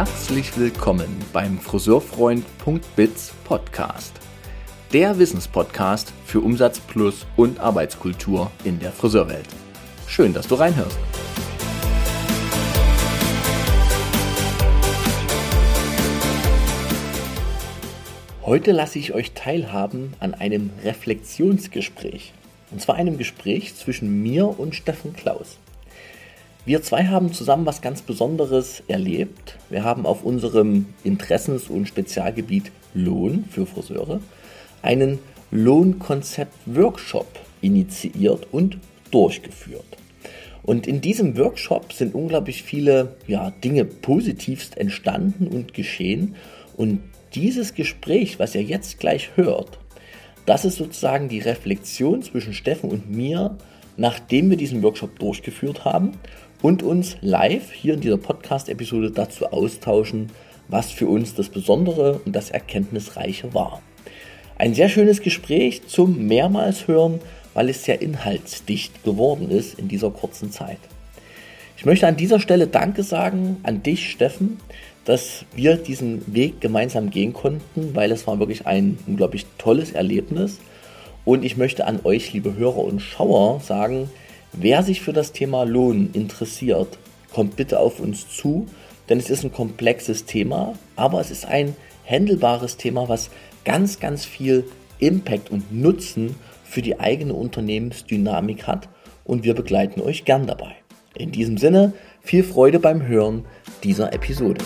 Herzlich willkommen beim Friseurfreund.biz Podcast. Der Wissenspodcast für Umsatz plus und Arbeitskultur in der Friseurwelt. Schön, dass du reinhörst. Heute lasse ich euch teilhaben an einem Reflexionsgespräch. Und zwar einem Gespräch zwischen mir und Steffen Klaus. Wir zwei haben zusammen was ganz Besonderes erlebt. Wir haben auf unserem Interessens- und Spezialgebiet Lohn für Friseure einen Lohnkonzept-Workshop initiiert und durchgeführt. Und in diesem Workshop sind unglaublich viele ja, Dinge positivst entstanden und geschehen. Und dieses Gespräch, was ihr jetzt gleich hört, das ist sozusagen die Reflexion zwischen Steffen und mir, nachdem wir diesen Workshop durchgeführt haben und uns live hier in dieser Podcast-Episode dazu austauschen, was für uns das Besondere und das Erkenntnisreiche war. Ein sehr schönes Gespräch zum mehrmals hören, weil es sehr inhaltsdicht geworden ist in dieser kurzen Zeit. Ich möchte an dieser Stelle Danke sagen an dich, Steffen, dass wir diesen Weg gemeinsam gehen konnten, weil es war wirklich ein unglaublich tolles Erlebnis. Und ich möchte an euch, liebe Hörer und Schauer, sagen, wer sich für das Thema Lohn interessiert, kommt bitte auf uns zu, denn es ist ein komplexes Thema, aber es ist ein händelbares Thema, was ganz, ganz viel Impact und Nutzen für die eigene Unternehmensdynamik hat und wir begleiten euch gern dabei. In diesem Sinne, viel Freude beim Hören dieser Episode.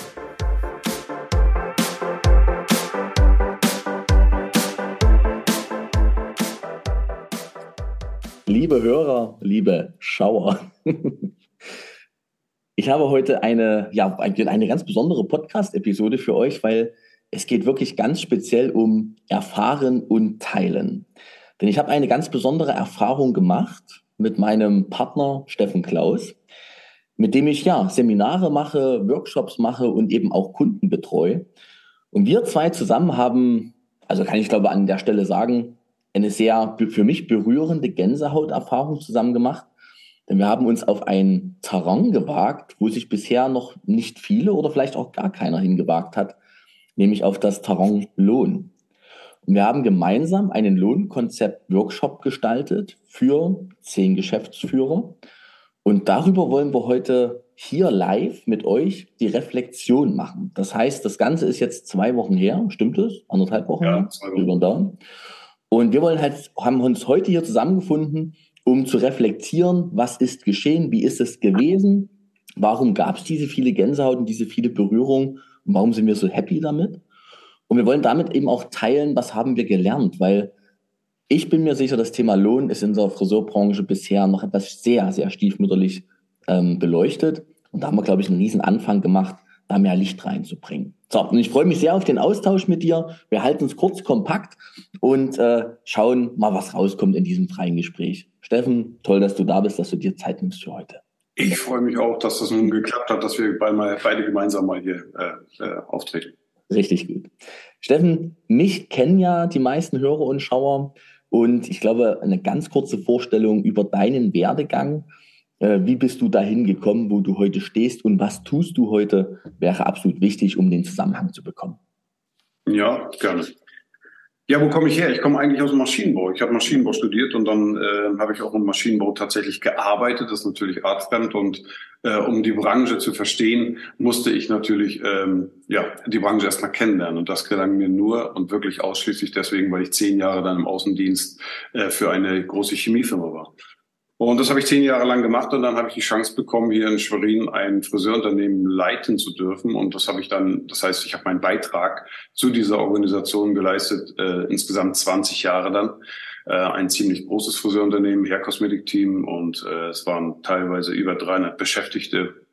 Liebe Hörer, liebe Schauer, ich habe heute eine, ja, eine ganz besondere Podcast-Episode für euch, weil es geht wirklich ganz speziell um Erfahren und Teilen. Denn ich habe eine ganz besondere Erfahrung gemacht mit meinem Partner Steffen Klaus, mit dem ich ja Seminare mache, Workshops mache und eben auch Kunden betreue. Und wir zwei zusammen haben, also kann ich glaube an der Stelle sagen, eine sehr für mich berührende Gänsehauterfahrung zusammen gemacht. Denn wir haben uns auf ein Terrain gewagt, wo sich bisher noch nicht viele oder vielleicht auch gar keiner hingewagt hat, nämlich auf das Terrain Lohn. Und wir haben gemeinsam einen Lohnkonzept-Workshop gestaltet für zehn Geschäftsführer. Und darüber wollen wir heute hier live mit euch die Reflexion machen. Das heißt, das Ganze ist jetzt zwei Wochen her, stimmt es? Anderthalb Wochen ja? Zwei Wochen. Über den Daumen. Und wir wollen halt, haben uns heute hier zusammengefunden, um zu reflektieren, was ist geschehen, wie ist es gewesen, warum gab es diese viele Gänsehaut und diese viele Berührungen und warum sind wir so happy damit. Und wir wollen damit eben auch teilen, was haben wir gelernt, weil ich bin mir sicher, das Thema Lohn ist in unserer Friseurbranche bisher noch etwas sehr, sehr stiefmütterlich ähm, beleuchtet. Und da haben wir, glaube ich, einen riesen Anfang gemacht, da mehr Licht reinzubringen. So, und ich freue mich sehr auf den Austausch mit dir. Wir halten es kurz kompakt und äh, schauen mal, was rauskommt in diesem freien Gespräch. Steffen, toll, dass du da bist, dass du dir Zeit nimmst für heute. Ich freue mich auch, dass das nun geklappt hat, dass wir beide gemeinsam mal hier äh, äh, auftreten. Richtig gut. Steffen, mich kennen ja die meisten Hörer und Schauer und ich glaube, eine ganz kurze Vorstellung über deinen Werdegang wie bist du dahin gekommen, wo du heute stehst und was tust du heute, wäre absolut wichtig, um den Zusammenhang zu bekommen. Ja, gerne. Ja, wo komme ich her? Ich komme eigentlich aus dem Maschinenbau. Ich habe Maschinenbau studiert und dann äh, habe ich auch im Maschinenbau tatsächlich gearbeitet. Das ist natürlich artfremd und äh, um die Branche zu verstehen, musste ich natürlich ähm, ja die Branche erstmal kennenlernen und das gelang mir nur und wirklich ausschließlich deswegen, weil ich zehn Jahre dann im Außendienst äh, für eine große Chemiefirma war. Und das habe ich zehn Jahre lang gemacht und dann habe ich die Chance bekommen, hier in Schwerin ein Friseurunternehmen leiten zu dürfen. Und das habe ich dann, das heißt, ich habe meinen Beitrag zu dieser Organisation geleistet, äh, insgesamt 20 Jahre dann. Äh, ein ziemlich großes Friseurunternehmen, Hair Cosmetic Team und äh, es waren teilweise über 300 Beschäftigte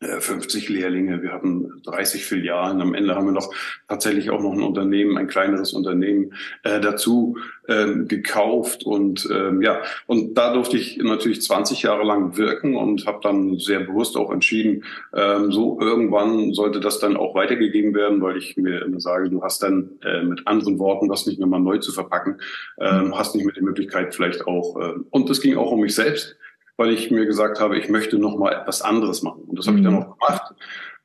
50 äh, Lehrlinge, wir hatten 30 Filialen. Am Ende haben wir noch tatsächlich auch noch ein Unternehmen, ein kleineres Unternehmen äh, dazu ähm, gekauft. Und ähm, ja und da durfte ich natürlich 20 Jahre lang wirken und habe dann sehr bewusst auch entschieden, ähm, so irgendwann sollte das dann auch weitergegeben werden, weil ich mir immer sage, du hast dann äh, mit anderen Worten das nicht mehr mal neu zu verpacken, ähm, hast nicht mehr die Möglichkeit vielleicht auch äh, und es ging auch um mich selbst weil ich mir gesagt habe, ich möchte noch mal etwas anderes machen. Und das habe ich dann mhm. auch gemacht.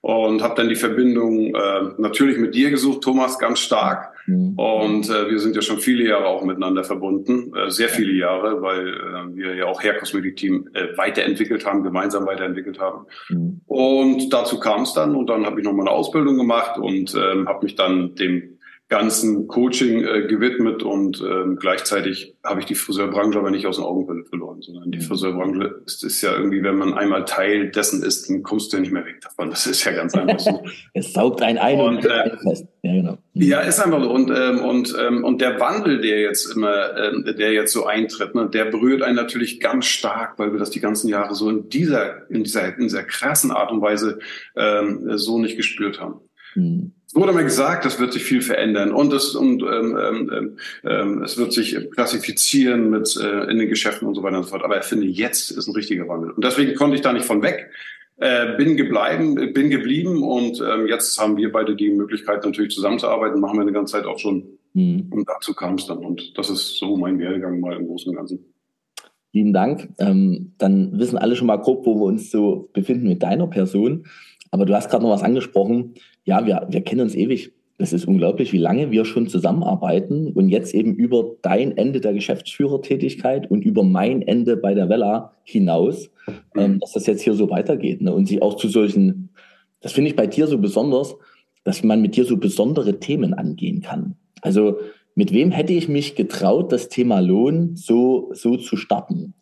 und habe dann die Verbindung äh, natürlich mit dir gesucht, Thomas, ganz stark. Mhm. Und äh, wir sind ja schon viele Jahre auch miteinander verbunden, äh, sehr viele Jahre, weil äh, wir ja auch Hair Cosmetic Team äh, weiterentwickelt haben, gemeinsam weiterentwickelt haben. Mhm. Und dazu kam es dann und dann habe ich noch mal eine Ausbildung gemacht und ähm, habe mich dann dem ganzen Coaching äh, gewidmet und ähm, gleichzeitig habe ich die Friseurbranche aber nicht aus den Augen verloren, sondern die mhm. Friseurbranche ist, ist ja irgendwie, wenn man einmal Teil dessen ist, dann kommst du ja nicht mehr weg davon. Das ist ja ganz einfach so. es saugt ein ein und, und äh, fest. Ja, genau. Mhm. Ja, ist einfach so. Und, ähm, und, ähm, und der Wandel, der jetzt immer, ähm, der jetzt so eintritt, ne, der berührt einen natürlich ganz stark, weil wir das die ganzen Jahre so in dieser, in dieser, in dieser krassen Art und Weise ähm, so nicht gespürt haben. Mhm wurde mir gesagt, das wird sich viel verändern und es und ähm, ähm, ähm, es wird sich klassifizieren mit äh, in den Geschäften und so weiter und so fort. Aber ich finde, jetzt ist ein richtiger Wandel und deswegen konnte ich da nicht von weg. Äh, bin gebleiben, bin geblieben und ähm, jetzt haben wir beide die Möglichkeit natürlich zusammenzuarbeiten, machen wir eine ganze Zeit auch schon. Mhm. Und dazu kam es dann und das ist so mein Werdegang mal im Großen und Ganzen. Lieben Dank. Ähm, dann wissen alle schon mal grob, wo wir uns so befinden mit deiner Person. Aber du hast gerade noch was angesprochen. Ja, wir, wir kennen uns ewig. Das ist unglaublich, wie lange wir schon zusammenarbeiten und jetzt eben über dein Ende der Geschäftsführertätigkeit und über mein Ende bei der Vella hinaus, ähm, dass das jetzt hier so weitergeht. Ne? Und sich auch zu solchen, das finde ich bei dir so besonders, dass man mit dir so besondere Themen angehen kann. Also mit wem hätte ich mich getraut, das Thema Lohn so, so zu starten?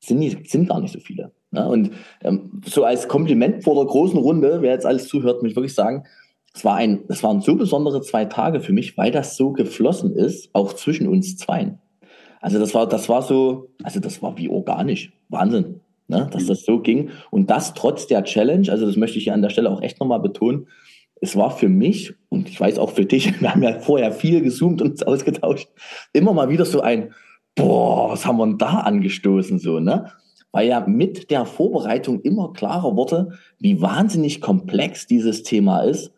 Sind, nicht, sind gar nicht so viele. Ja, und ähm, so als Kompliment vor der großen Runde, wer jetzt alles zuhört, muss ich wirklich sagen, es war ein, es waren so besondere zwei Tage für mich, weil das so geflossen ist, auch zwischen uns zweien. Also das war, das war so, also das war wie organisch. Wahnsinn, ne? dass das so ging. Und das trotz der Challenge, also das möchte ich hier an der Stelle auch echt nochmal betonen, es war für mich, und ich weiß auch für dich, wir haben ja vorher viel gezoomt und uns ausgetauscht, immer mal wieder so ein, boah, was haben wir denn da angestoßen, so, ne? weil ja mit der Vorbereitung immer klarer wurde, wie wahnsinnig komplex dieses Thema ist.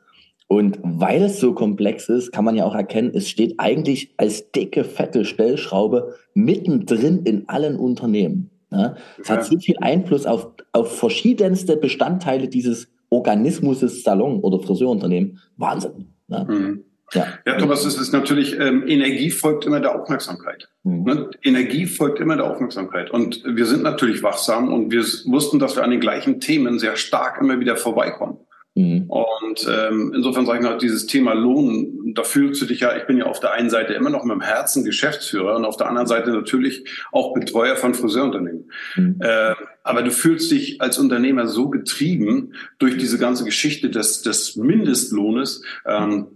Und weil es so komplex ist, kann man ja auch erkennen, es steht eigentlich als dicke, fette Stellschraube mittendrin in allen Unternehmen. Ja? Es ja. hat so viel Einfluss auf, auf verschiedenste Bestandteile dieses Organismus Salon- oder Friseurunternehmen. Wahnsinn. Ja? Mhm. Ja, ja Thomas, es ist natürlich, ähm, Energie folgt immer der Aufmerksamkeit. Mhm. Ne? Energie folgt immer der Aufmerksamkeit. Und wir sind natürlich wachsam und wir wussten, dass wir an den gleichen Themen sehr stark immer wieder vorbeikommen. Mhm. Und ähm, insofern sage ich noch, dieses Thema Lohn, da fühlst du dich ja, ich bin ja auf der einen Seite immer noch mit dem Herzen Geschäftsführer und auf der anderen Seite natürlich auch Betreuer von Friseurunternehmen. Mhm. Äh, aber du fühlst dich als Unternehmer so getrieben durch diese ganze Geschichte des, des Mindestlohnes. Ähm,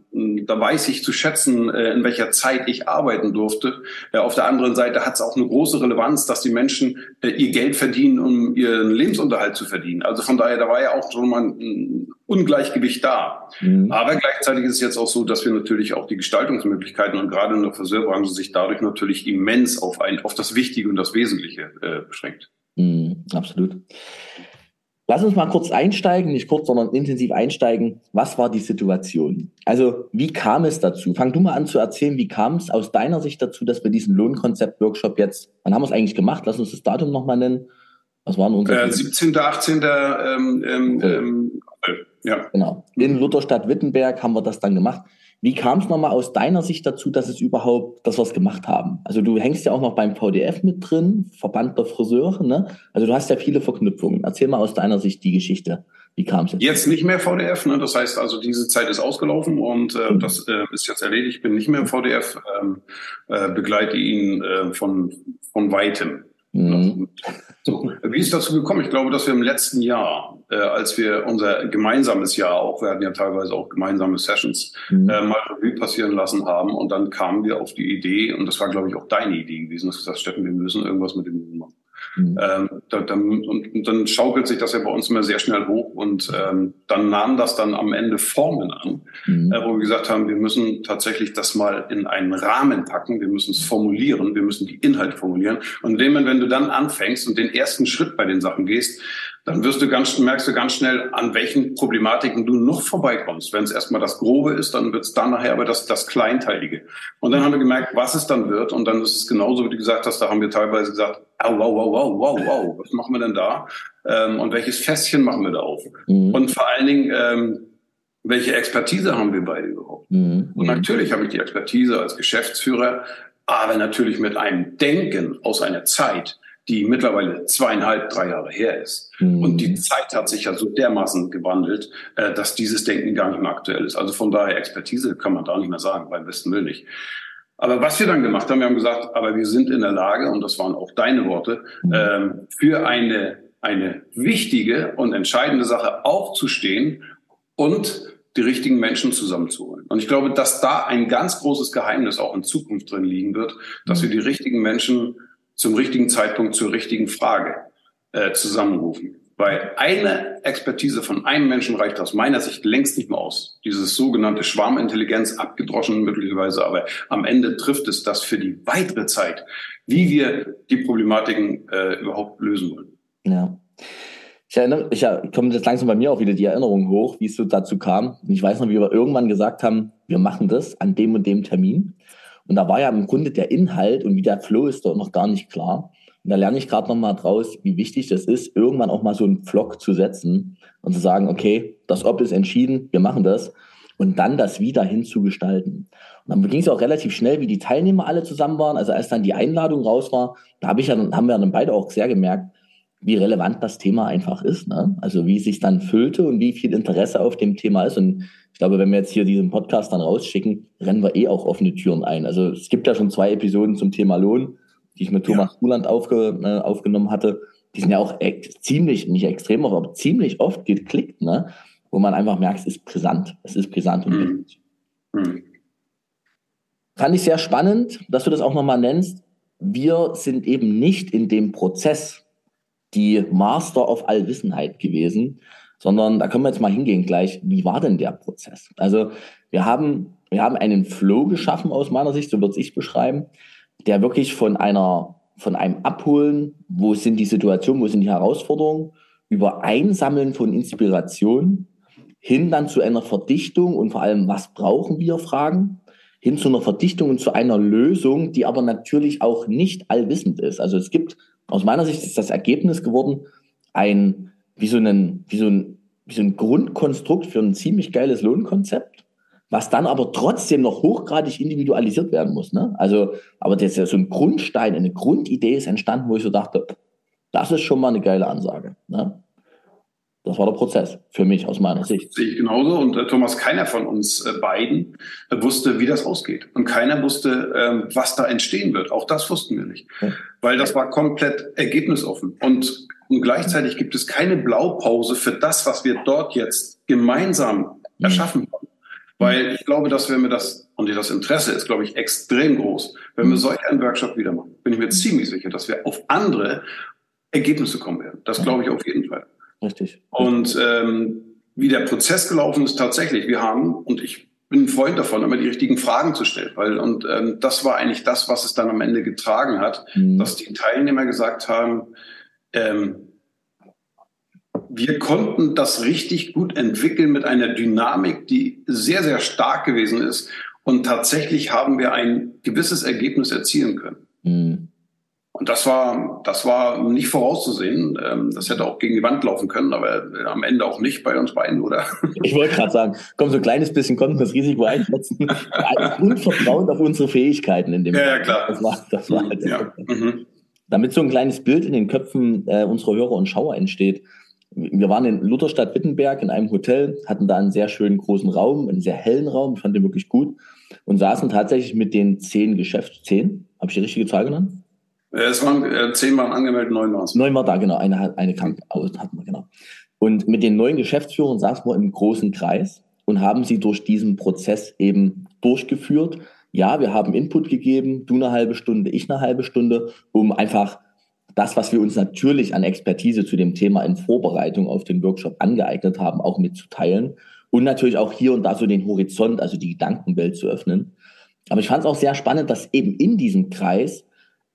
da weiß ich zu schätzen, äh, in welcher Zeit ich arbeiten durfte. Äh, auf der anderen Seite hat es auch eine große Relevanz, dass die Menschen äh, ihr Geld verdienen, um ihren Lebensunterhalt zu verdienen. Also von daher, da war ja auch schon mal ein Ungleichgewicht da. Mhm. Aber gleichzeitig ist es jetzt auch so, dass wir natürlich auch die Gestaltungsmöglichkeiten und gerade in der Friseurbranche sich dadurch natürlich immens auf, ein, auf das Wichtige und das Wesentliche äh, beschränkt. Mhm, absolut. Lass uns mal kurz einsteigen, nicht kurz, sondern intensiv einsteigen. Was war die Situation? Also, wie kam es dazu? Fang du mal an zu erzählen, wie kam es aus deiner Sicht dazu, dass wir diesen Lohnkonzept-Workshop jetzt, wann haben wir es eigentlich gemacht? Lass uns das Datum nochmal nennen. Was waren unsere? Äh, 17., 18. Ähm, ähm, ähm, ja. Genau. In Lutherstadt Wittenberg haben wir das dann gemacht. Wie kam es nochmal aus deiner Sicht dazu, dass es überhaupt, dass wir es gemacht haben? Also du hängst ja auch noch beim VDF mit drin, Verband der Friseure, ne? Also du hast ja viele Verknüpfungen. Erzähl mal aus deiner Sicht die Geschichte. Wie kam es jetzt? Jetzt nicht mehr VDF, ne? Das heißt also, diese Zeit ist ausgelaufen und äh, mhm. das äh, ist jetzt erledigt. Ich bin nicht mehr im VDF, ähm, äh, begleite ihn äh, von, von weitem. Mhm. So, wie ist dazu gekommen? Ich glaube, dass wir im letzten Jahr, äh, als wir unser gemeinsames Jahr auch, wir hatten ja teilweise auch gemeinsame Sessions, mhm. äh, mal Revue passieren lassen haben und dann kamen wir auf die Idee, und das war, glaube ich, auch deine Idee gewesen, dass du gesagt Steffen, wir müssen irgendwas mit dem machen. Mhm. Ähm, da, dann, und, und, dann schaukelt sich das ja bei uns immer sehr schnell hoch und ähm, dann nahm das dann am Ende Formen an, mhm. äh, wo wir gesagt haben, wir müssen tatsächlich das mal in einen Rahmen packen, wir müssen es formulieren, wir müssen die Inhalte formulieren. Und in dem Moment, wenn du dann anfängst und den ersten Schritt bei den Sachen gehst, dann wirst du ganz, merkst du ganz schnell, an welchen Problematiken du noch vorbeikommst. Wenn es erstmal das Grobe ist, dann wird es dann nachher aber das, das Kleinteilige. Und dann haben wir gemerkt, was es dann wird. Und dann ist es genauso, wie du gesagt hast, da haben wir teilweise gesagt, oh, wow, wow, wow, wow, wow, was machen wir denn da? Ähm, und welches Fässchen machen wir da auf? Mhm. Und vor allen Dingen, ähm, welche Expertise haben wir beide überhaupt? Mhm. Und natürlich habe ich die Expertise als Geschäftsführer, aber natürlich mit einem Denken aus einer Zeit, die mittlerweile zweieinhalb, drei Jahre her ist. Mhm. Und die Zeit hat sich ja so dermaßen gewandelt, äh, dass dieses Denken gar nicht mehr aktuell ist. Also von daher Expertise kann man da nicht mehr sagen, beim besten Willen nicht. Aber was wir dann gemacht haben, wir haben gesagt, aber wir sind in der Lage, und das waren auch deine Worte, mhm. ähm, für eine, eine wichtige und entscheidende Sache aufzustehen und die richtigen Menschen zusammenzuholen. Und ich glaube, dass da ein ganz großes Geheimnis auch in Zukunft drin liegen wird, dass wir die richtigen Menschen zum richtigen Zeitpunkt zur richtigen Frage äh, zusammenrufen. Weil eine Expertise von einem Menschen reicht aus meiner Sicht längst nicht mehr aus. Dieses sogenannte Schwarmintelligenz, abgedroschen möglicherweise, aber am Ende trifft es das für die weitere Zeit, wie wir die Problematiken äh, überhaupt lösen wollen. Ja. Ich erinnere, ich komme jetzt langsam bei mir auch wieder die Erinnerung hoch, wie es so dazu kam. Und ich weiß noch, wie wir irgendwann gesagt haben, wir machen das an dem und dem Termin. Und da war ja im Grunde der Inhalt und wie der Flow ist dort noch gar nicht klar. Und da lerne ich gerade noch mal draus, wie wichtig das ist, irgendwann auch mal so einen Vlog zu setzen und zu sagen, okay, das Ob ist entschieden, wir machen das. Und dann das wieder hinzugestalten. Und dann ging es auch relativ schnell, wie die Teilnehmer alle zusammen waren. Also als dann die Einladung raus war, da habe ich ja, haben wir dann beide auch sehr gemerkt, wie relevant das Thema einfach ist. Ne? Also wie es sich dann füllte und wie viel Interesse auf dem Thema ist. Und ich glaube, wenn wir jetzt hier diesen Podcast dann rausschicken, rennen wir eh auch offene Türen ein. Also es gibt ja schon zwei Episoden zum Thema Lohn, die ich mit Thomas ja. Aufge, äh, aufgenommen hatte. Die sind ja auch ziemlich, nicht extrem oft, aber ziemlich oft geklickt, ne? wo man einfach merkt, es ist brisant. Es ist brisant und mhm. Mhm. Fand ich sehr spannend, dass du das auch nochmal nennst. Wir sind eben nicht in dem Prozess, die Master of Allwissenheit gewesen, sondern da können wir jetzt mal hingehen gleich. Wie war denn der Prozess? Also wir haben, wir haben einen Flow geschaffen aus meiner Sicht, so würde ich beschreiben, der wirklich von einer, von einem Abholen, wo sind die Situationen, wo sind die Herausforderungen, über Einsammeln von Inspiration hin dann zu einer Verdichtung und vor allem, was brauchen wir, Fragen, hin zu einer Verdichtung und zu einer Lösung, die aber natürlich auch nicht allwissend ist. Also es gibt aus meiner Sicht ist das Ergebnis geworden ein, wie so, ein, wie so ein, wie so ein Grundkonstrukt für ein ziemlich geiles Lohnkonzept, was dann aber trotzdem noch hochgradig individualisiert werden muss. Ne? Also, aber das ist ja so ein Grundstein, eine Grundidee ist entstanden, wo ich so dachte, das ist schon mal eine geile Ansage. Ne? Das war der Prozess für mich aus meiner Sicht. Sehe ich genauso. Und äh, Thomas, keiner von uns äh, beiden äh, wusste, wie das ausgeht. Und keiner wusste, ähm, was da entstehen wird. Auch das wussten wir nicht. Ja. Weil das war komplett ergebnisoffen. Und, und gleichzeitig gibt es keine Blaupause für das, was wir dort jetzt gemeinsam mhm. erschaffen haben. Weil ich glaube, dass wenn wir das, und das Interesse ist, glaube ich, extrem groß, wenn wir mhm. solch einen Workshop wieder machen, bin ich mir ziemlich sicher, dass wir auf andere Ergebnisse kommen werden. Das glaube ich auf jeden Fall. Richtig. Und ähm, wie der Prozess gelaufen ist, tatsächlich, wir haben, und ich bin ein Freund davon, immer die richtigen Fragen zu stellen, weil, und ähm, das war eigentlich das, was es dann am Ende getragen hat, mhm. dass die Teilnehmer gesagt haben, ähm, wir konnten das richtig gut entwickeln mit einer Dynamik, die sehr, sehr stark gewesen ist. Und tatsächlich haben wir ein gewisses Ergebnis erzielen können. Mhm. Und das war, das war nicht vorauszusehen. Ähm, das hätte auch gegen die Wand laufen können, aber äh, am Ende auch nicht bei uns beiden, oder? Ich wollte gerade sagen, komm, so ein kleines bisschen konnten wir das Risiko einschätzen. Und vertrauen auf unsere Fähigkeiten in dem Ja, ja klar. Das war, das war halt ja. Mhm. Damit so ein kleines Bild in den Köpfen äh, unserer Hörer und Schauer entsteht. Wir waren in Lutherstadt Wittenberg in einem Hotel, hatten da einen sehr schönen großen Raum, einen sehr hellen Raum, ich fand den wirklich gut und saßen tatsächlich mit den zehn Geschäfts, zehn, habe ich die richtige Zahl genannt? Es waren äh, zehn waren angemeldet, neun waren es. Neun war da, genau. Eine, eine krank hatten wir, genau. Und mit den neuen Geschäftsführern saßen wir im großen Kreis und haben sie durch diesen Prozess eben durchgeführt. Ja, wir haben Input gegeben, du eine halbe Stunde, ich eine halbe Stunde, um einfach das, was wir uns natürlich an Expertise zu dem Thema in Vorbereitung auf den Workshop angeeignet haben, auch mitzuteilen. Und natürlich auch hier und da so den Horizont, also die Gedankenwelt zu öffnen. Aber ich fand es auch sehr spannend, dass eben in diesem Kreis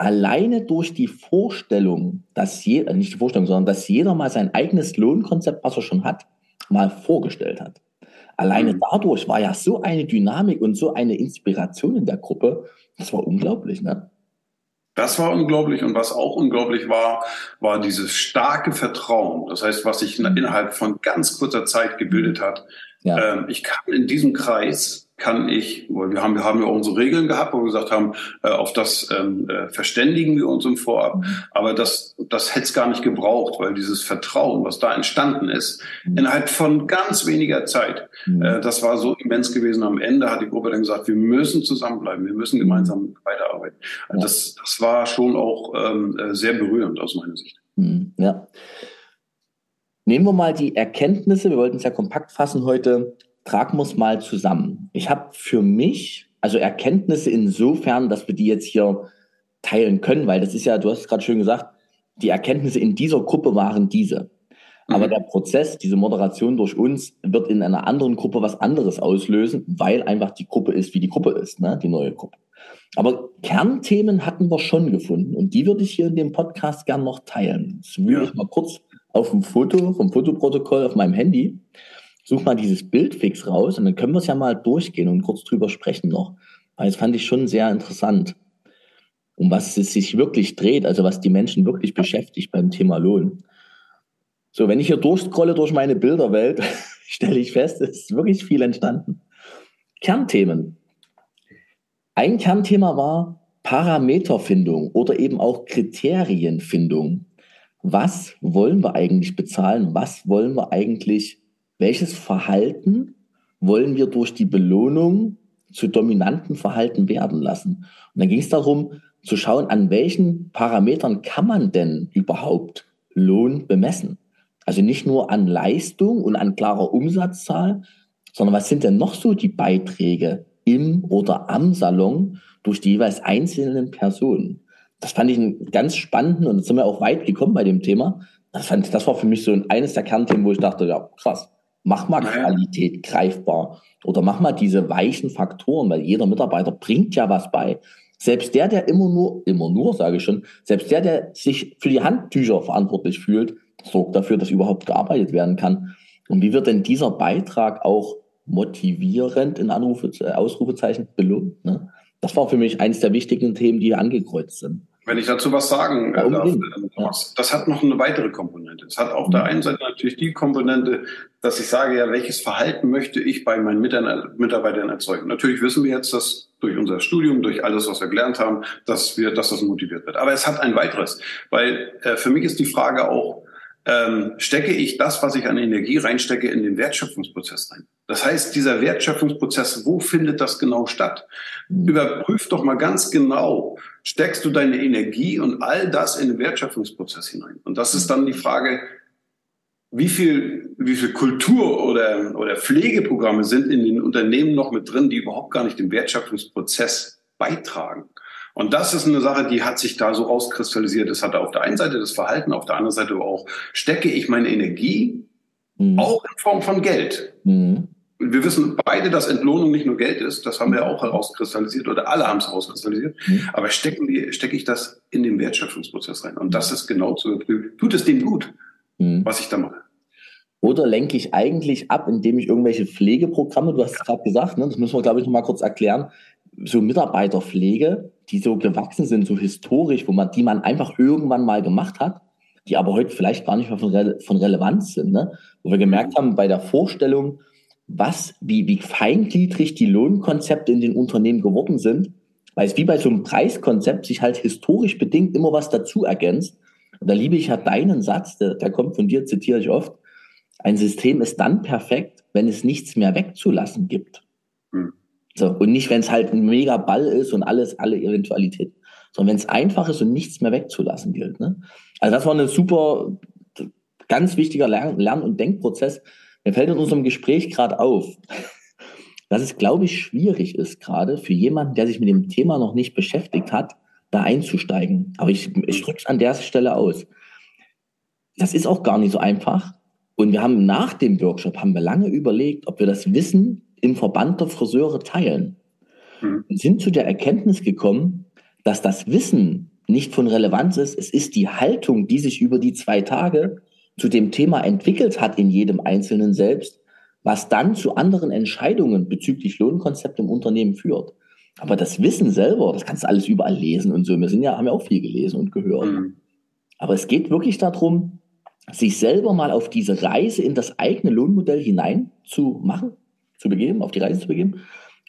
alleine durch die Vorstellung, dass jeder, äh, nicht die Vorstellung, sondern dass jeder mal sein eigenes Lohnkonzept, was er schon hat, mal vorgestellt hat. Alleine mhm. dadurch war ja so eine Dynamik und so eine Inspiration in der Gruppe. Das war unglaublich, ne? Das war unglaublich und was auch unglaublich war, war dieses starke Vertrauen. Das heißt, was sich mhm. innerhalb von ganz kurzer Zeit gebildet hat. Ja. Ähm, ich kann in diesem Kreis kann ich, wir haben, wir haben ja auch unsere Regeln gehabt, wo wir gesagt haben, äh, auf das ähm, äh, verständigen wir uns im Vorab. Mhm. Aber das, das hätte es gar nicht gebraucht, weil dieses Vertrauen, was da entstanden ist, mhm. innerhalb von ganz weniger Zeit, mhm. äh, das war so immens gewesen. Am Ende hat die Gruppe dann gesagt, wir müssen zusammenbleiben, wir müssen gemeinsam weiterarbeiten. Also das, das war schon auch ähm, äh, sehr berührend aus meiner Sicht. Ja. Nehmen wir mal die Erkenntnisse, wir wollten es ja kompakt fassen heute, tragen wir es mal zusammen. Ich habe für mich also Erkenntnisse insofern, dass wir die jetzt hier teilen können, weil das ist ja, du hast es gerade schön gesagt, die Erkenntnisse in dieser Gruppe waren diese. Aber mhm. der Prozess, diese Moderation durch uns, wird in einer anderen Gruppe was anderes auslösen, weil einfach die Gruppe ist, wie die Gruppe ist, ne? die neue Gruppe. Aber Kernthemen hatten wir schon gefunden und die würde ich hier in dem Podcast gern noch teilen. Das will ja. ich mal kurz auf dem Foto, vom Fotoprotokoll auf meinem Handy such mal dieses Bild fix raus und dann können wir es ja mal durchgehen und kurz drüber sprechen noch. Weil das fand ich schon sehr interessant, um was es sich wirklich dreht, also was die Menschen wirklich beschäftigt beim Thema Lohn. So, wenn ich hier durchscrolle durch meine Bilderwelt, stelle ich fest, es ist wirklich viel entstanden. Kernthemen. Ein Kernthema war Parameterfindung oder eben auch Kriterienfindung. Was wollen wir eigentlich bezahlen? Was wollen wir eigentlich welches Verhalten wollen wir durch die Belohnung zu dominanten Verhalten werden lassen? Und dann ging es darum, zu schauen, an welchen Parametern kann man denn überhaupt Lohn bemessen? Also nicht nur an Leistung und an klarer Umsatzzahl, sondern was sind denn noch so die Beiträge im oder am Salon durch die jeweils einzelnen Personen? Das fand ich einen ganz spannenden und jetzt sind wir auch weit gekommen bei dem Thema. Das, fand, das war für mich so eines der Kernthemen, wo ich dachte, ja, krass, Mach mal Qualität greifbar oder mach mal diese weichen Faktoren, weil jeder Mitarbeiter bringt ja was bei. Selbst der, der immer nur, immer nur, sage ich schon, selbst der, der sich für die Handtücher verantwortlich fühlt, sorgt dafür, dass überhaupt gearbeitet werden kann. Und wie wird denn dieser Beitrag auch motivierend in Anrufe, äh, Ausrufezeichen belohnt? Ne? Das war für mich eines der wichtigen Themen, die hier angekreuzt sind. Wenn ich dazu was sagen ja, darf, Thomas, das hat noch eine weitere Komponente. Es hat auf der mhm. einen Seite natürlich die Komponente, dass ich sage, ja, welches Verhalten möchte ich bei meinen Mitarbeitern erzeugen? Natürlich wissen wir jetzt, dass durch unser Studium, durch alles, was wir gelernt haben, dass wir, dass das motiviert wird. Aber es hat ein weiteres, weil äh, für mich ist die Frage auch, ähm, stecke ich das, was ich an Energie reinstecke, in den Wertschöpfungsprozess rein. Das heißt, dieser Wertschöpfungsprozess, wo findet das genau statt? Mhm. Überprüf doch mal ganz genau, steckst du deine Energie und all das in den Wertschöpfungsprozess hinein? Und das ist dann die Frage, wie viel, wie viel Kultur oder, oder Pflegeprogramme sind in den Unternehmen noch mit drin, die überhaupt gar nicht dem Wertschöpfungsprozess beitragen? Und das ist eine Sache, die hat sich da so rauskristallisiert. Das hatte auf der einen Seite das Verhalten, auf der anderen Seite aber auch, stecke ich meine Energie mhm. auch in Form von Geld. Mhm. Wir wissen beide, dass Entlohnung nicht nur Geld ist. Das haben wir auch herauskristallisiert oder alle haben es herauskristallisiert. Mhm. Aber stecken wir, stecke ich das in den Wertschöpfungsprozess rein? Und das ist genau zu überprüfen. Tut es dem gut, mhm. was ich da mache? Oder lenke ich eigentlich ab, indem ich irgendwelche Pflegeprogramme, du hast es gerade gesagt, ne, das müssen wir, glaube ich, noch mal kurz erklären, so Mitarbeiterpflege, die so gewachsen sind, so historisch, wo man, die man einfach irgendwann mal gemacht hat, die aber heute vielleicht gar nicht mehr von, Rele von Relevanz sind, ne? Wo wir gemerkt haben, bei der Vorstellung, was, wie, wie feingliedrig die Lohnkonzepte in den Unternehmen geworden sind, weil es wie bei so einem Preiskonzept sich halt historisch bedingt immer was dazu ergänzt. Und da liebe ich ja deinen Satz, der, der kommt von dir, zitiere ich oft. Ein System ist dann perfekt, wenn es nichts mehr wegzulassen gibt. So, und nicht, wenn es halt ein mega Ball ist und alles, alle Eventualitäten, sondern wenn es einfach ist und nichts mehr wegzulassen gilt. Ne? Also das war ein super, ganz wichtiger Lern-, Lern und Denkprozess. Mir fällt in unserem Gespräch gerade auf, dass es, glaube ich, schwierig ist, gerade für jemanden, der sich mit dem Thema noch nicht beschäftigt hat, da einzusteigen. Aber ich, ich drücke es an der Stelle aus. Das ist auch gar nicht so einfach. Und wir haben nach dem Workshop haben wir lange überlegt, ob wir das Wissen im Verband der Friseure teilen. Mhm. Und sind zu der Erkenntnis gekommen, dass das Wissen nicht von Relevanz ist. Es ist die Haltung, die sich über die zwei Tage zu dem Thema entwickelt hat in jedem Einzelnen selbst, was dann zu anderen Entscheidungen bezüglich Lohnkonzept im Unternehmen führt. Aber das Wissen selber, das kannst du alles überall lesen und so. Wir sind ja, haben ja auch viel gelesen und gehört. Mhm. Aber es geht wirklich darum, sich selber mal auf diese Reise in das eigene Lohnmodell hinein zu machen, zu begeben, auf die Reise zu begeben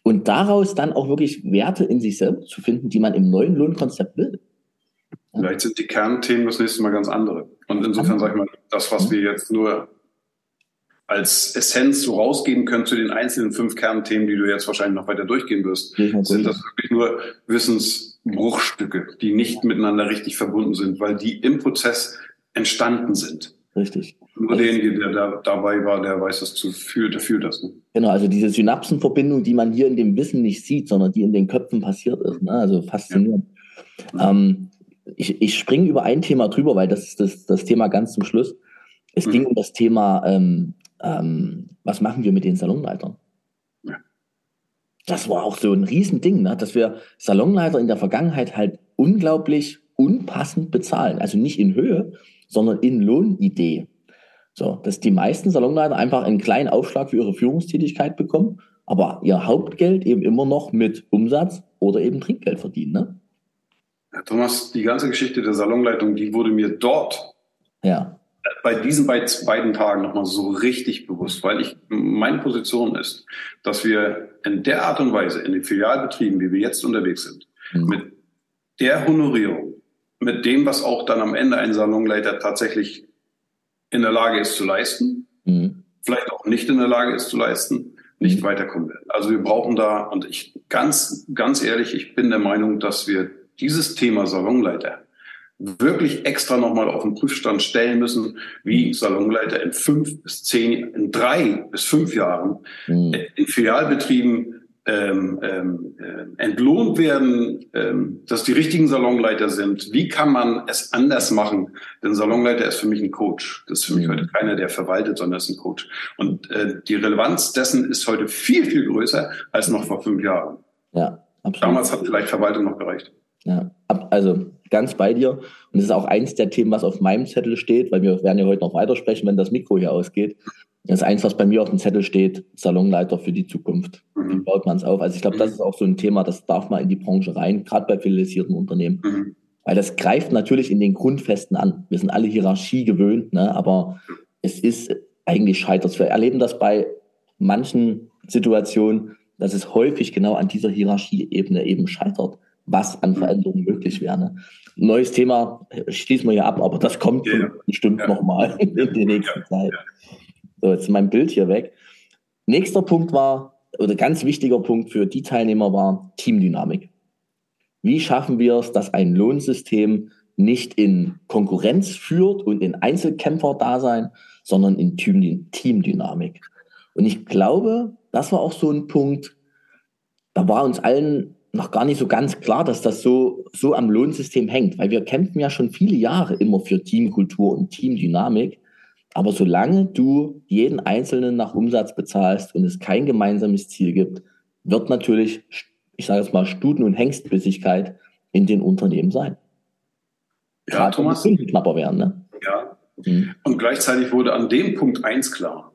und daraus dann auch wirklich Werte in sich selbst zu finden, die man im neuen Lohnkonzept will. Vielleicht sind die Kernthemen das nächste Mal ganz andere. Und insofern sage ich mal, das, was wir jetzt nur als Essenz so rausgeben können zu den einzelnen fünf Kernthemen, die du jetzt wahrscheinlich noch weiter durchgehen wirst, sind das wirklich nur Wissensbruchstücke, die nicht miteinander richtig verbunden sind, weil die im Prozess entstanden sind. Richtig. Nur derjenige, der da, dabei war, der weiß das zu fühlt, der fühlt das. Ne? Genau, also diese Synapsenverbindung, die man hier in dem Wissen nicht sieht, sondern die in den Köpfen passiert ist. Ne? Also faszinierend. Ja. Ähm, ich, ich springe über ein Thema drüber, weil das ist das, das Thema ganz zum Schluss. Es mhm. ging um das Thema, ähm, ähm, was machen wir mit den Salonleitern? Ja. Das war auch so ein Riesending, ne? dass wir Salonleiter in der Vergangenheit halt unglaublich unpassend bezahlen. Also nicht in Höhe, sondern in Lohnidee. So, dass die meisten Salonleiter einfach einen kleinen Aufschlag für ihre Führungstätigkeit bekommen, aber ihr Hauptgeld eben immer noch mit Umsatz oder eben Trinkgeld verdienen. Ne? Thomas, die ganze Geschichte der Salonleitung, die wurde mir dort ja. bei diesen beiden Tagen nochmal so richtig bewusst, weil ich, meine Position ist, dass wir in der Art und Weise in den Filialbetrieben, wie wir jetzt unterwegs sind, mhm. mit der Honorierung, mit dem, was auch dann am Ende ein Salonleiter tatsächlich in der Lage ist zu leisten, mhm. vielleicht auch nicht in der Lage ist zu leisten, nicht mhm. weiterkommen werden. Also wir brauchen da, und ich ganz, ganz ehrlich, ich bin der Meinung, dass wir dieses Thema Salonleiter wirklich extra nochmal auf den Prüfstand stellen müssen, wie Salonleiter in fünf bis zehn, in drei bis fünf Jahren mhm. in Filialbetrieben ähm, ähm, äh, entlohnt werden, ähm, dass die richtigen Salonleiter sind. Wie kann man es anders machen? Denn Salonleiter ist für mich ein Coach. Das ist für mich mhm. heute keiner, der verwaltet, sondern ist ein Coach. Und äh, die Relevanz dessen ist heute viel, viel größer als noch vor fünf Jahren. Ja, absolut. Damals hat vielleicht Verwaltung noch gereicht. Ja, also ganz bei dir. Und das ist auch eins der Themen, was auf meinem Zettel steht, weil wir werden ja heute noch weitersprechen, wenn das Mikro hier ausgeht. Das ist eins, was bei mir auf dem Zettel steht, Salonleiter für die Zukunft. Mhm. Wie baut man es auf? Also ich glaube, das mhm. ist auch so ein Thema, das darf mal in die Branche rein, gerade bei filialisierten Unternehmen. Mhm. Weil das greift natürlich in den Grundfesten an. Wir sind alle Hierarchie gewöhnt, ne? aber es ist eigentlich scheitert. Wir erleben das bei manchen Situationen, dass es häufig genau an dieser Hierarchieebene eben scheitert was an Veränderungen möglich wäre. Ne? Neues Thema schließen wir ja ab, aber das kommt ja, bestimmt ja. nochmal in der nächsten ja, Zeit. So, jetzt ist mein Bild hier weg. Nächster Punkt war, oder ganz wichtiger Punkt für die Teilnehmer war Teamdynamik. Wie schaffen wir es, dass ein Lohnsystem nicht in Konkurrenz führt und in Einzelkämpfer-Dasein, sondern in Teamdynamik? Und ich glaube, das war auch so ein Punkt, da war uns allen noch gar nicht so ganz klar, dass das so, so am Lohnsystem hängt, weil wir kämpfen ja schon viele Jahre immer für Teamkultur und Teamdynamik. Aber solange du jeden Einzelnen nach Umsatz bezahlst und es kein gemeinsames Ziel gibt, wird natürlich, ich sage jetzt mal, Studen- und Hengstbissigkeit in den Unternehmen sein. Ja, Gerade Thomas. Kunden knapper werden, ne? Ja. Mhm. Und gleichzeitig wurde an dem Punkt eins klar,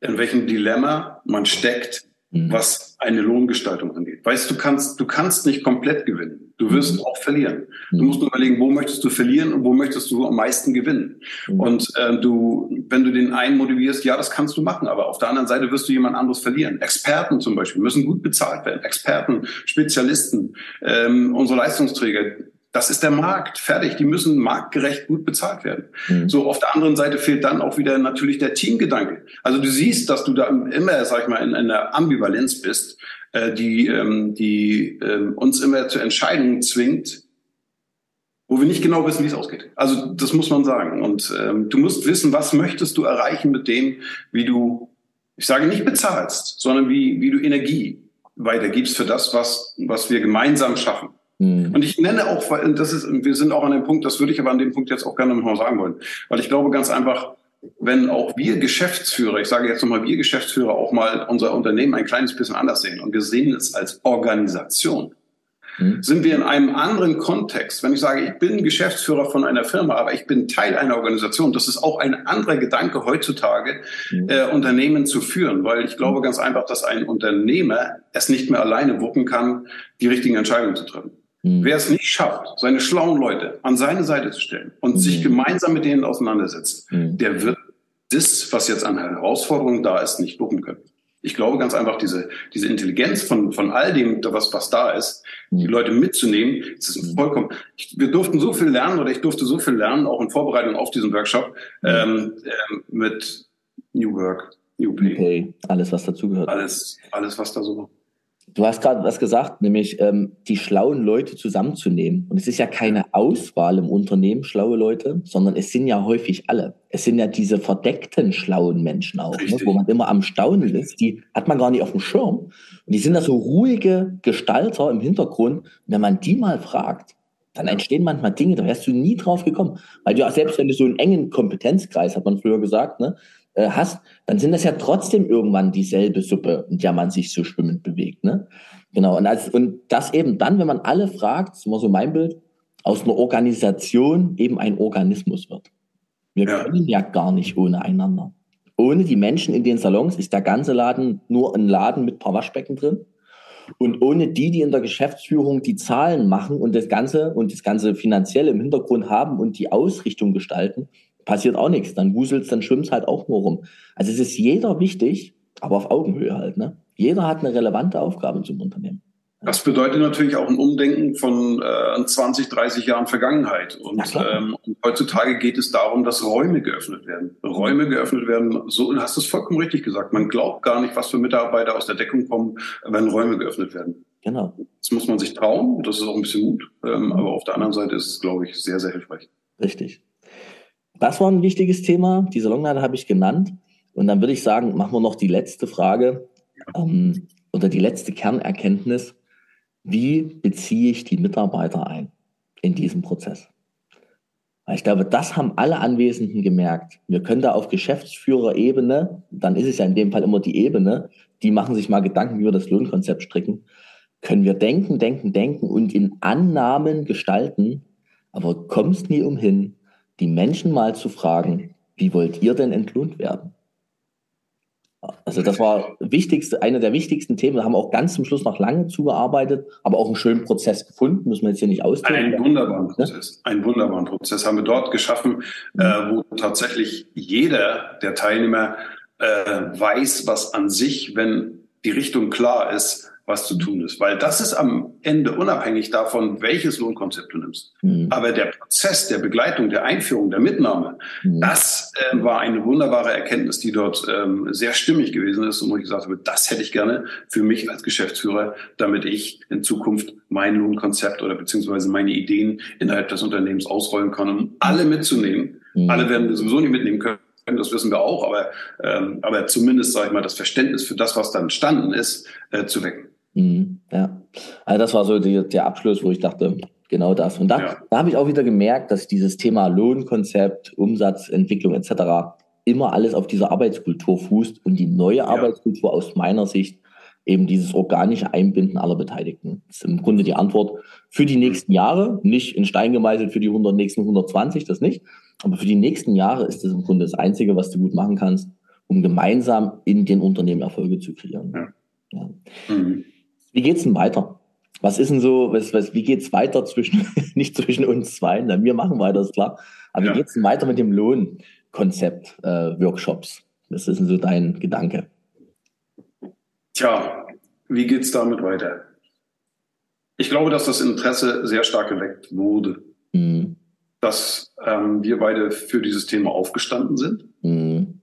in welchem Dilemma man steckt, mhm. was eine Lohngestaltung angeht. Weißt du, kannst, du kannst nicht komplett gewinnen. Du wirst mhm. auch verlieren. Du mhm. musst nur überlegen, wo möchtest du verlieren und wo möchtest du am meisten gewinnen. Mhm. Und äh, du, wenn du den einen motivierst, ja, das kannst du machen, aber auf der anderen Seite wirst du jemand anderes verlieren. Experten zum Beispiel müssen gut bezahlt werden. Experten, Spezialisten, ähm, unsere Leistungsträger, das ist der Markt, fertig. Die müssen marktgerecht gut bezahlt werden. Mhm. So, auf der anderen Seite fehlt dann auch wieder natürlich der Teamgedanke. Also du siehst, dass du da immer, sag ich mal, in einer Ambivalenz bist, äh, die, ähm, die äh, uns immer zu Entscheidungen zwingt, wo wir nicht genau wissen, wie es ausgeht. Also das muss man sagen. Und ähm, du musst wissen, was möchtest du erreichen mit dem, wie du, ich sage nicht bezahlst, sondern wie, wie du Energie weitergibst für das, was, was wir gemeinsam schaffen. Mhm. Und ich nenne auch, weil das ist, wir sind auch an dem Punkt, das würde ich aber an dem Punkt jetzt auch gerne nochmal sagen wollen. Weil ich glaube ganz einfach, wenn auch wir Geschäftsführer, ich sage jetzt nochmal wir Geschäftsführer auch mal unser Unternehmen ein kleines bisschen anders sehen und wir sehen es als Organisation, Mhm. Sind wir in einem anderen Kontext? Wenn ich sage, ich bin Geschäftsführer von einer Firma, aber ich bin Teil einer Organisation, das ist auch ein anderer Gedanke heutzutage, mhm. äh, Unternehmen zu führen, weil ich glaube ganz einfach, dass ein Unternehmer es nicht mehr alleine wuppen kann, die richtigen Entscheidungen zu treffen. Mhm. Wer es nicht schafft, seine schlauen Leute an seine Seite zu stellen und sich mhm. gemeinsam mit denen auseinandersetzt, mhm. der wird das, was jetzt an Herausforderungen da ist, nicht wuppen können. Ich glaube ganz einfach, diese, diese Intelligenz von, von all dem, was, was da ist, die mhm. Leute mitzunehmen, das ist vollkommen, ich, wir durften so viel lernen oder ich durfte so viel lernen, auch in Vorbereitung auf diesen Workshop, mhm. ähm, ähm, mit New Work, New Pay. Okay, alles, was dazugehört. Alles, alles, was da so Du hast gerade was gesagt, nämlich ähm, die schlauen Leute zusammenzunehmen. Und es ist ja keine Auswahl im Unternehmen, schlaue Leute, sondern es sind ja häufig alle. Es sind ja diese verdeckten schlauen Menschen auch, ne, wo man immer am Staunen ist. Die hat man gar nicht auf dem Schirm. Und die sind da so ruhige Gestalter im Hintergrund. Und wenn man die mal fragt, dann entstehen manchmal Dinge, da wärst du nie drauf gekommen. Weil du ja selbst wenn du so einen engen Kompetenzkreis, hat man früher gesagt, ne, äh, hast, dann sind das ja trotzdem irgendwann dieselbe Suppe, in der man sich so schwimmend bewegt. Ne? Genau. Und, als, und das eben dann, wenn man alle fragt, das ist immer so mein Bild, aus einer Organisation eben ein Organismus wird. Wir ja. können ja gar nicht ohne einander. Ohne die Menschen in den Salons ist der ganze Laden nur ein Laden mit ein paar Waschbecken drin. Und ohne die, die in der Geschäftsführung die Zahlen machen und das Ganze und das Ganze finanziell im Hintergrund haben und die Ausrichtung gestalten, passiert auch nichts. Dann wuselt's, dann schwimmt's halt auch nur rum. Also es ist jeder wichtig, aber auf Augenhöhe halt. Ne? Jeder hat eine relevante Aufgabe zum Unternehmen. Das bedeutet natürlich auch ein Umdenken von äh, 20, 30 Jahren Vergangenheit. Und, ähm, und heutzutage geht es darum, dass Räume geöffnet werden. Räume geöffnet werden, so du hast es vollkommen richtig gesagt. Man glaubt gar nicht, was für Mitarbeiter aus der Deckung kommen, wenn Räume geöffnet werden. Genau. Das muss man sich trauen, das ist auch ein bisschen Mut. Ähm, aber auf der anderen Seite ist es, glaube ich, sehr, sehr hilfreich. Richtig. Das war ein wichtiges Thema. Die Salonleiter habe ich genannt. Und dann würde ich sagen, machen wir noch die letzte Frage ähm, oder die letzte Kernerkenntnis. Wie beziehe ich die Mitarbeiter ein in diesem Prozess? Ich glaube, das haben alle Anwesenden gemerkt. Wir können da auf Geschäftsführerebene, dann ist es ja in dem Fall immer die Ebene, die machen sich mal Gedanken, wie wir das Lohnkonzept stricken, können wir denken, denken, denken und in Annahmen gestalten, aber kommst nie umhin, die Menschen mal zu fragen, wie wollt ihr denn entlohnt werden? Also das war wichtigste, eine der wichtigsten Themen. Wir haben auch ganz zum Schluss noch lange zugearbeitet, aber auch einen schönen Prozess gefunden, müssen wir jetzt hier nicht ausdrücken. Einen wunderbaren Prozess, einen wunderbaren Prozess haben wir dort geschaffen, äh, wo tatsächlich jeder der Teilnehmer äh, weiß, was an sich, wenn die Richtung klar ist, was zu tun ist. Weil das ist am Ende unabhängig davon, welches Lohnkonzept du nimmst. Mhm. Aber der Prozess der Begleitung, der Einführung, der Mitnahme, mhm. das äh, war eine wunderbare Erkenntnis, die dort ähm, sehr stimmig gewesen ist und wo ich gesagt habe, das hätte ich gerne für mich als Geschäftsführer, damit ich in Zukunft mein Lohnkonzept oder beziehungsweise meine Ideen innerhalb des Unternehmens ausrollen kann, um alle mitzunehmen. Mhm. Alle werden wir sowieso nicht mitnehmen können das wissen wir auch, aber, ähm, aber zumindest, sage ich mal, das Verständnis für das, was dann entstanden ist, äh, zu wecken. Mhm, ja, also das war so die, der Abschluss, wo ich dachte, genau das. Und da, ja. da habe ich auch wieder gemerkt, dass dieses Thema Lohnkonzept, Umsatzentwicklung etc. immer alles auf dieser Arbeitskultur fußt und die neue ja. Arbeitskultur aus meiner Sicht eben dieses organische Einbinden aller Beteiligten. Das ist im Grunde die Antwort für die nächsten Jahre, nicht in Stein gemeißelt für die 100, nächsten 120, das nicht. Aber für die nächsten Jahre ist das im Grunde das Einzige, was du gut machen kannst, um gemeinsam in den Unternehmen Erfolge zu kreieren. Ja. Mhm. Wie geht's denn weiter? Was ist denn so, was, was, wie geht's weiter zwischen, nicht zwischen uns zwei, na, wir machen weiter, ist klar. Aber ja. wie geht's denn weiter mit dem Lohnkonzept, äh, Workshops? Was ist denn so dein Gedanke? Tja, wie geht's damit weiter? Ich glaube, dass das Interesse sehr stark geweckt wurde. Mhm. Dass ähm, wir beide für dieses Thema aufgestanden sind. Mhm.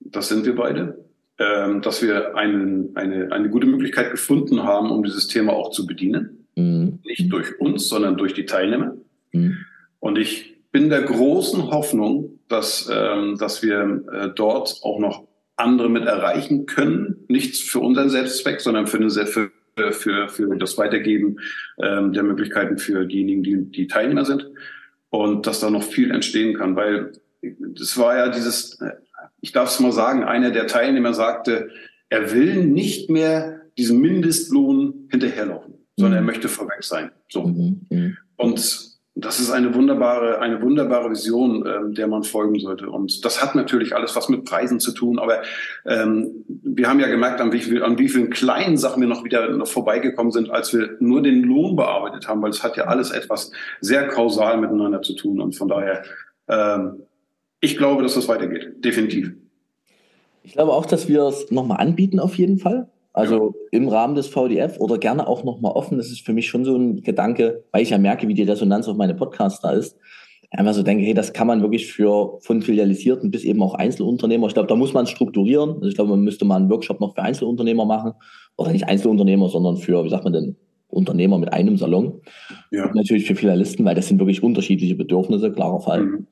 Das sind wir beide ähm, dass wir einen, eine, eine gute Möglichkeit gefunden haben, um dieses Thema auch zu bedienen. Mhm. Nicht durch uns, sondern durch die Teilnehmer. Mhm. Und ich bin der großen Hoffnung, dass, ähm, dass wir äh, dort auch noch andere mit erreichen können. Nicht für unseren Selbstzweck, sondern für, eine, für, für, für das Weitergeben ähm, der Möglichkeiten für diejenigen, die, die Teilnehmer sind. Und dass da noch viel entstehen kann, weil das war ja dieses ich darf es mal sagen, einer der Teilnehmer sagte, er will nicht mehr diesem Mindestlohn hinterherlaufen. sondern er möchte vorweg sein. So. Mhm. Und das ist eine wunderbare, eine wunderbare Vision, ähm, der man folgen sollte. Und das hat natürlich alles was mit Preisen zu tun. Aber ähm, wir haben ja gemerkt, an wie, viel, an wie vielen kleinen Sachen wir noch wieder noch vorbeigekommen sind, als wir nur den Lohn bearbeitet haben, weil es hat ja alles etwas sehr kausal miteinander zu tun. Und von daher, ähm, ich glaube, dass das weitergeht. Definitiv. Ich glaube auch, dass wir es nochmal anbieten auf jeden Fall. Also ja. im Rahmen des VDF oder gerne auch nochmal offen. Das ist für mich schon so ein Gedanke, weil ich ja merke, wie die Resonanz auf meine Podcasts da ist. Einfach so denke, hey, das kann man wirklich für von Filialisierten bis eben auch Einzelunternehmer. Ich glaube, da muss man strukturieren. Also ich glaube, man müsste mal einen Workshop noch für Einzelunternehmer machen. Oder nicht Einzelunternehmer, sondern für, wie sagt man denn, Unternehmer mit einem Salon. Ja. Und natürlich für Filialisten, weil das sind wirklich unterschiedliche Bedürfnisse, klarer Fall. Mhm.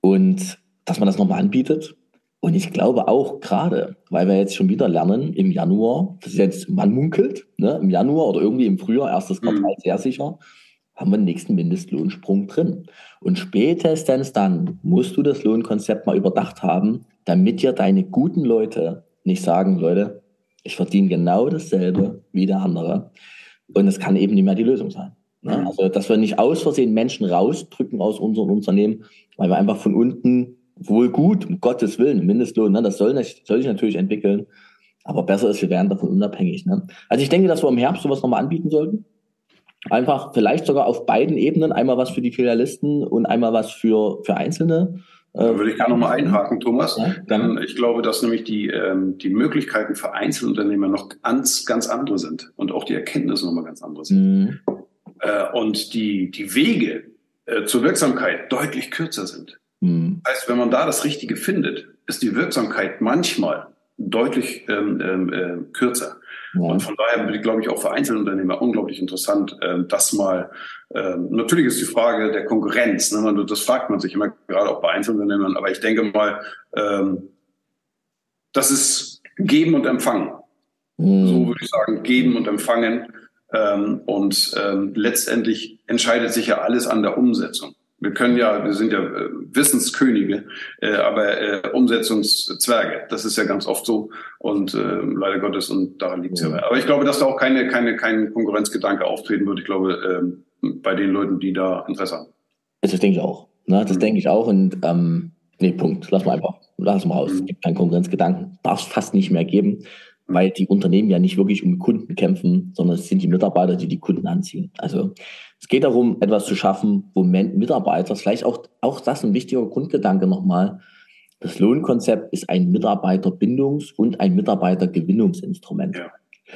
Und dass man das nochmal anbietet, und ich glaube auch gerade, weil wir jetzt schon wieder lernen im Januar, das ist jetzt, man munkelt, ne, im Januar oder irgendwie im Frühjahr, erstes Quartal mhm. sehr sicher, haben wir den nächsten Mindestlohnsprung drin. Und spätestens dann musst du das Lohnkonzept mal überdacht haben, damit dir deine guten Leute nicht sagen, Leute, ich verdiene genau dasselbe wie der andere. Und es kann eben nicht mehr die Lösung sein. Ne? Mhm. Also, dass wir nicht aus Versehen Menschen rausdrücken aus unserem Unternehmen, weil wir einfach von unten wohl gut, um Gottes Willen, Mindestlohn, ne, das soll, nicht, soll sich natürlich entwickeln. Aber besser ist, wir werden davon unabhängig. Ne? Also ich denke, dass wir im Herbst sowas nochmal anbieten sollten. Einfach vielleicht sogar auf beiden Ebenen, einmal was für die Filialisten und einmal was für, für Einzelne. Da würde ich gerne nochmal einhaken, Thomas. Ja, dann, ich glaube, dass nämlich die, ähm, die Möglichkeiten für Einzelunternehmer noch ganz, ganz andere sind und auch die Erkenntnisse nochmal ganz andere sind. Mhm. Äh, und die, die Wege äh, zur Wirksamkeit deutlich kürzer sind. Mhm. Das heißt, wenn man da das Richtige findet, ist die Wirksamkeit manchmal deutlich ähm, ähm, äh, kürzer. Ja. Und von daher glaube ich auch für Einzelunternehmer unglaublich interessant, ähm, das mal. Ähm, natürlich ist die Frage der Konkurrenz. Ne? Man, das fragt man sich immer gerade auch bei Einzelunternehmern. Aber ich denke mal, ähm, das ist Geben und Empfangen. Mhm. So würde ich sagen, Geben und Empfangen. Ähm, und ähm, letztendlich entscheidet sich ja alles an der Umsetzung. Wir können ja, wir sind ja äh, Wissenskönige, äh, aber äh, Umsetzungszwerge. Das ist ja ganz oft so und äh, leider Gottes und daran liegt es ja. Aber ich glaube, dass da auch keine, keine, kein Konkurrenzgedanke auftreten wird. Ich glaube, äh, bei den Leuten, die da Interesse haben. Das denke ich auch. Ne? Das mhm. denke ich auch und ähm, nee, Punkt. Lass mal einfach, lass mal raus. Mhm. Es gibt keinen Konkurrenzgedanken. Darf es fast nicht mehr geben weil die Unternehmen ja nicht wirklich um Kunden kämpfen, sondern es sind die Mitarbeiter, die die Kunden anziehen. Also es geht darum, etwas zu schaffen, wo Mitarbeiter, vielleicht auch, auch das ein wichtiger Grundgedanke nochmal, das Lohnkonzept ist ein Mitarbeiterbindungs- und ein Mitarbeitergewinnungsinstrument. Ja.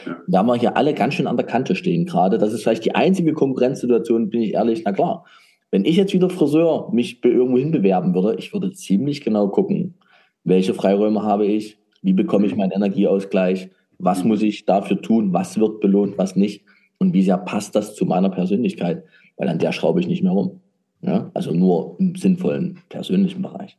Ja. Da haben wir hier alle ganz schön an der Kante stehen gerade. Das ist vielleicht die einzige Konkurrenzsituation, bin ich ehrlich. Na klar, wenn ich jetzt wieder Friseur mich irgendwo hinbewerben würde, ich würde ziemlich genau gucken, welche Freiräume habe ich, wie bekomme ich meinen Energieausgleich? Was muss ich dafür tun? Was wird belohnt, was nicht? Und wie sehr passt das zu meiner Persönlichkeit? Weil an der schraube ich nicht mehr rum. Ja? Also nur im sinnvollen persönlichen Bereich.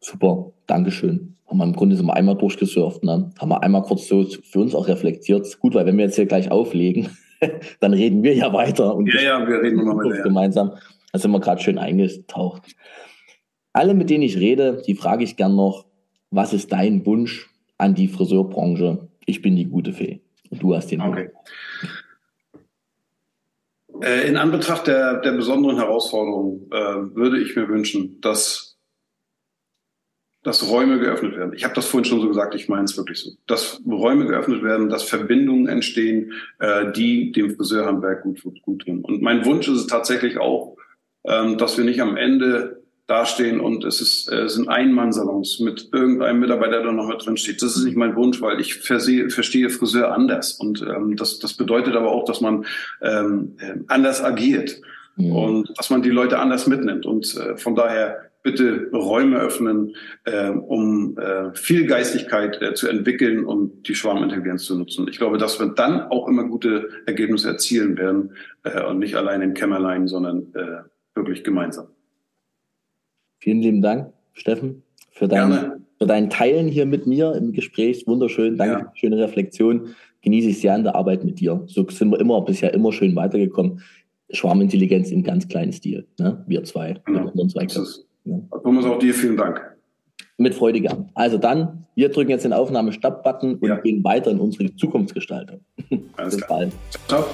Super, Dankeschön. Haben wir im Grunde sind wir einmal durchgesurft, ne? haben wir einmal kurz so für uns auch reflektiert. Gut, weil wenn wir jetzt hier gleich auflegen, dann reden wir ja weiter und ja, ja, wir reden nochmal weiter, gemeinsam. Da sind wir gerade schön eingetaucht. Alle, mit denen ich rede, die frage ich gern noch, was ist dein Wunsch an die Friseurbranche? Ich bin die gute Fee. Und du hast den okay. Äh, in Anbetracht der, der besonderen Herausforderung äh, würde ich mir wünschen, dass, dass Räume geöffnet werden. Ich habe das vorhin schon so gesagt, ich meine es wirklich so. Dass Räume geöffnet werden, dass Verbindungen entstehen, äh, die dem Friseurhandwerk gut, gut tun. Und mein Wunsch ist es tatsächlich auch, ähm, dass wir nicht am Ende dastehen und es ist, äh, sind Einmannsalons mit irgendeinem Mitarbeiter, der noch mit drin steht. Das ist nicht mein Wunsch, weil ich versehe, verstehe Friseur anders. Und ähm, das, das bedeutet aber auch, dass man ähm, äh, anders agiert mhm. und dass man die Leute anders mitnimmt. Und äh, von daher bitte Räume öffnen, äh, um äh, viel Geistigkeit äh, zu entwickeln und die Schwarmintelligenz zu nutzen. Ich glaube, dass wir dann auch immer gute Ergebnisse erzielen werden äh, und nicht allein im Kämmerlein, sondern äh, wirklich gemeinsam. Vielen lieben Dank, Steffen, für dein, für dein Teilen hier mit mir im Gespräch. Wunderschön. Danke ja. für die schöne Reflexion. Genieße ich sehr in der Arbeit mit dir. So sind wir immer bisher immer schön weitergekommen. Schwarmintelligenz im ganz kleinen Stil. Ne? Wir zwei. Genau. Mit zwei ist, ja. Thomas, auch dir vielen Dank. Mit Freude gern. Also dann, wir drücken jetzt den Aufnahme-Stop-Button und ja. gehen weiter in unsere Zukunftsgestaltung. Alles Bis klar. bald. Ciao.